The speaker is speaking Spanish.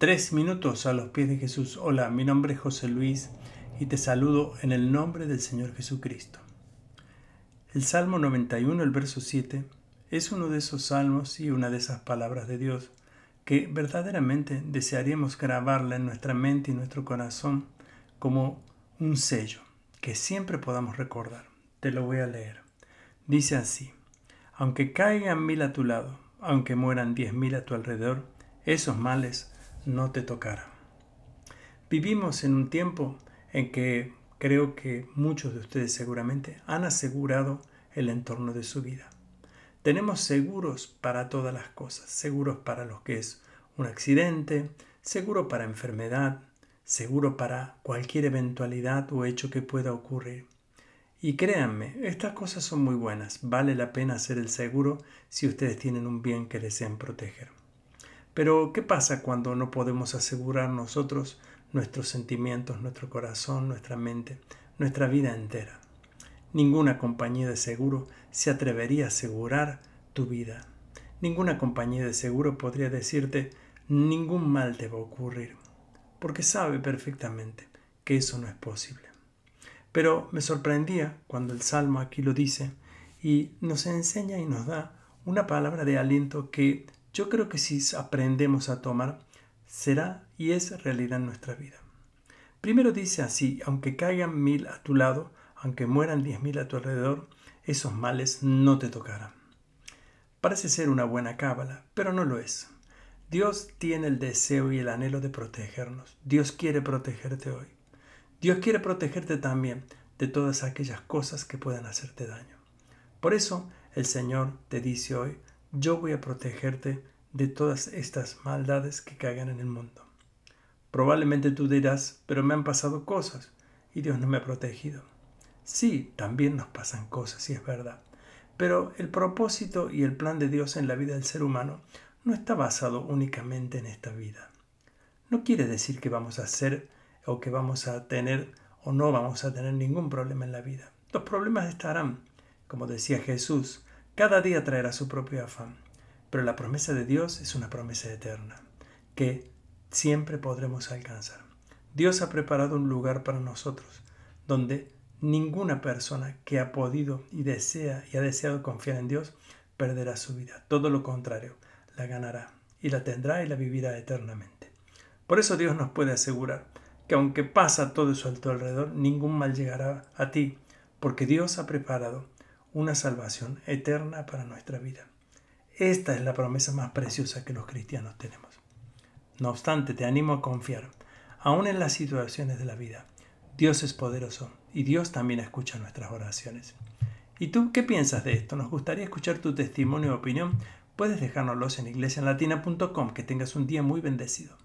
Tres minutos a los pies de Jesús. Hola, mi nombre es José Luis y te saludo en el nombre del Señor Jesucristo. El Salmo 91, el verso 7, es uno de esos salmos y una de esas palabras de Dios que verdaderamente desearíamos grabarla en nuestra mente y nuestro corazón como un sello que siempre podamos recordar. Te lo voy a leer. Dice así, aunque caigan mil a tu lado, aunque mueran diez mil a tu alrededor, esos males no te tocará. Vivimos en un tiempo en que creo que muchos de ustedes seguramente han asegurado el entorno de su vida. Tenemos seguros para todas las cosas, seguros para lo que es un accidente, seguro para enfermedad, seguro para cualquier eventualidad o hecho que pueda ocurrir. Y créanme, estas cosas son muy buenas, vale la pena hacer el seguro si ustedes tienen un bien que desean proteger. Pero, ¿qué pasa cuando no podemos asegurar nosotros nuestros sentimientos, nuestro corazón, nuestra mente, nuestra vida entera? Ninguna compañía de seguro se atrevería a asegurar tu vida. Ninguna compañía de seguro podría decirte ningún mal te va a ocurrir, porque sabe perfectamente que eso no es posible. Pero me sorprendía cuando el Salmo aquí lo dice y nos enseña y nos da una palabra de aliento que yo creo que si aprendemos a tomar, será y es realidad en nuestra vida. Primero dice así, aunque caigan mil a tu lado, aunque mueran diez mil a tu alrededor, esos males no te tocarán. Parece ser una buena cábala, pero no lo es. Dios tiene el deseo y el anhelo de protegernos. Dios quiere protegerte hoy. Dios quiere protegerte también de todas aquellas cosas que puedan hacerte daño. Por eso el Señor te dice hoy, yo voy a protegerte de todas estas maldades que caigan en el mundo. Probablemente tú dirás, pero me han pasado cosas y Dios no me ha protegido. Sí, también nos pasan cosas, y es verdad. Pero el propósito y el plan de Dios en la vida del ser humano no está basado únicamente en esta vida. No quiere decir que vamos a hacer o que vamos a tener o no vamos a tener ningún problema en la vida. Los problemas estarán, como decía Jesús, cada día traerá su propio afán, pero la promesa de Dios es una promesa eterna, que siempre podremos alcanzar. Dios ha preparado un lugar para nosotros, donde ninguna persona que ha podido y desea y ha deseado confiar en Dios perderá su vida. Todo lo contrario, la ganará y la tendrá y la vivirá eternamente. Por eso Dios nos puede asegurar que aunque pasa todo eso a tu alrededor, ningún mal llegará a ti, porque Dios ha preparado una salvación eterna para nuestra vida. Esta es la promesa más preciosa que los cristianos tenemos. No obstante, te animo a confiar, aún en las situaciones de la vida. Dios es poderoso y Dios también escucha nuestras oraciones. ¿Y tú qué piensas de esto? Nos gustaría escuchar tu testimonio o opinión. Puedes dejárnoslos en iglesianlatina.com. Que tengas un día muy bendecido.